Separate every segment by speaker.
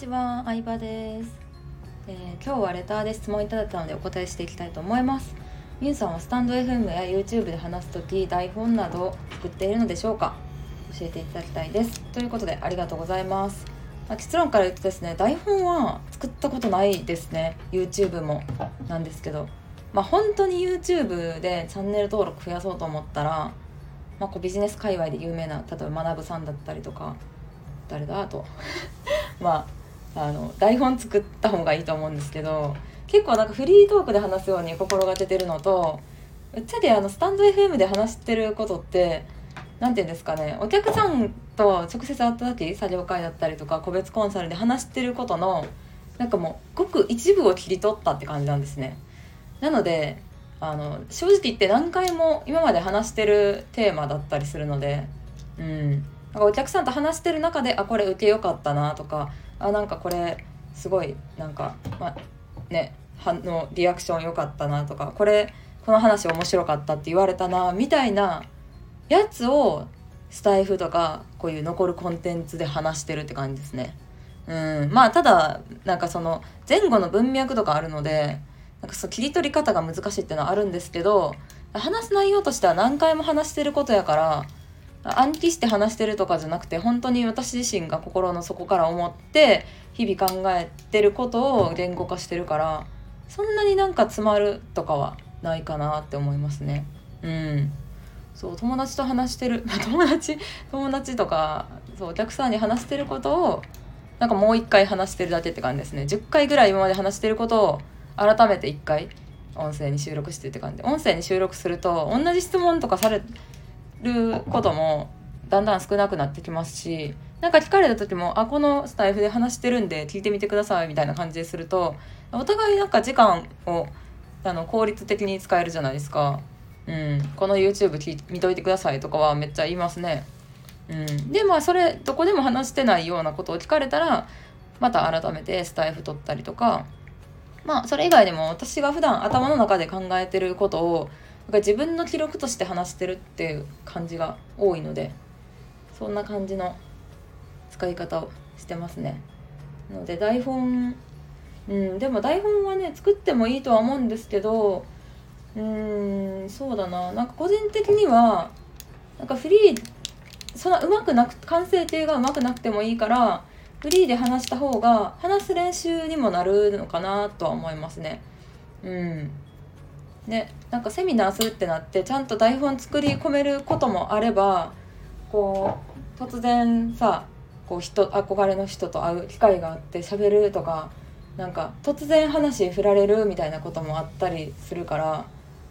Speaker 1: ちは、相葉です、えー、今日はレターで質問いただいたのでお答えしていきたいと思います。みゆさんはスタンド FM や YouTube で話す時台本などを作っているのでしょうか？教えていただきたいです。ということでありがとうございます。まあ、結論から言うとですね台本は作ったことないですね。YouTube もなんですけど。まあ本当に YouTube でチャンネル登録増やそうと思ったら、まあ、こうビジネス界隈で有名な例えば学さんだったりとか誰だ？と。まああの台本作った方がいいと思うんですけど結構なんかフリートークで話すように心がけてるのとうちであのスタンド FM で話してることって何て言うんですかねお客さんと直接会った時作業会だったりとか個別コンサルで話してることのなんかもうごく一部を切り取ったって感じなんですね。なのであの正直言って何回も今まで話してるテーマだったりするのでうんなんかお客さんと話してる中であこれ受けよかったなとかあなんかこれすごいなんかまあね反応リアクション良かったなとかこれこの話面白かったって言われたなみたいなやつをスタイフとかこういう残るコンテンツで話してるって感じですね。うん、まあただなんかその前後の文脈とかあるのでなんかそう切り取り方が難しいっていうのはあるんですけど話す内容としては何回も話してることやから暗記して話してるとかじゃなくて本当に私自身が心の底から思って日々考えてることを言語化してるからそんなになんか詰まるとかはないかなって思いますね。うん。そう友達と話してる 友達友達とかそうお客さんに話してることをなんかもう一回話してるだけって感じですね。10回ぐらい今まで話してることを改めて1回音声に収録してって感じ。で音声に収録すると同じ質問とかされることもだんだん少なくなってきますしなんか聞かれた時も「あこのスタイフで話してるんで聞いてみてください」みたいな感じでするとお互いなんか時間をあの効率的に使えるじゃないですか。うん、この YouTube 見といてくださいとかはめっちゃ言いますね。うん、でまあそれどこでも話してないようなことを聞かれたらまた改めてスタイフ取ったりとかまあそれ以外でも私が普段頭の中で考えてることをなんか自分の記録として話してるっていう感じが多いのでそんな感じの使い方をしてますね。ので台本うんでも台本はね作ってもいいとは思うんですけどうーんそうだななんか個人的にはなんかフリーそんなうまくなく完成形がうまくなくてもいいからフリーで話した方が話す練習にもなるのかなとは思いますね。うんね、なんかセミナーするってなってちゃんと台本作り込めることもあればこう突然さこう人憧れの人と会う機会があって喋るとかなんか突然話振られるみたいなこともあったりするから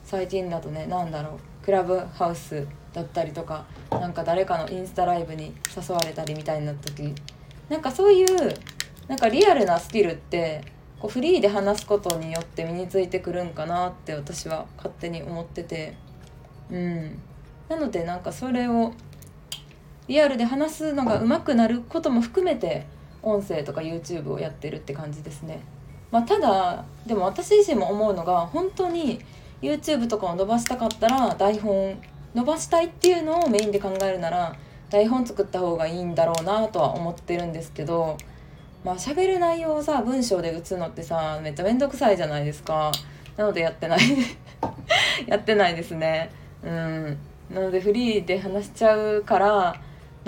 Speaker 1: 最近だとね何だろうクラブハウスだったりとかなんか誰かのインスタライブに誘われたりみたいになった時なんかそういうなんかリアルなスキルってこうフリーで話すことによって身についてくるんかなって私は勝手に思っててうんなのでなんかそれをリアルで話すのが上手くなることも含めて音声とか YouTube をやってるって感じですね。まあ、ただでも私自身も思うのが本当に YouTube とかを伸ばしたかったら台本伸ばしたいっていうのをメインで考えるなら台本作った方がいいんだろうなとは思ってるんですけどまあ喋る内容をさ文章で打つのってさめっちゃ面倒くさいじゃないですか。なのでやってない。やってないですね。うん。なのでフリーで話しちゃうから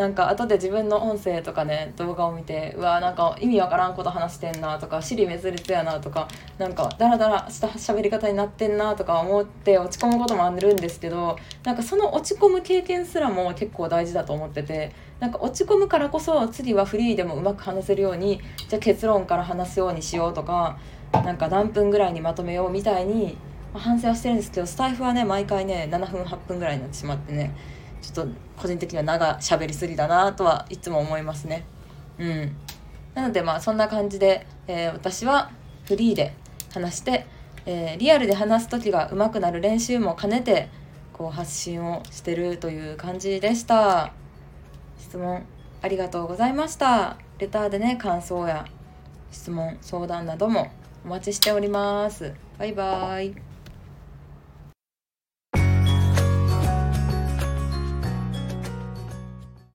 Speaker 1: なんか後で自分の音声とかね動画を見てうわなんか意味わからんこと話してんなとか尻滅裂やなとかなんかダラダラした喋り方になってんなとか思って落ち込むこともあるんですけどなんかその落ち込む経験すらも結構大事だと思っててなんか落ち込むからこそ次はフリーでもうまく話せるようにじゃあ結論から話すようにしようとかなんか何分ぐらいにまとめようみたいに反省はしてるんですけどスタイフはね毎回ね7分8分ぐらいになってしまってねちょっと個人的には長喋りすぎだなとはいつも思いますね。うん、なのでまあそんな感じで、えー、私はフリーで話して、えー、リアルで話す時が上手くなる練習も兼ねてこう発信をしてるという感じでした。質問ありがとうございました。レターでね感想や質問相談などもお待ちしております。バイバーイ。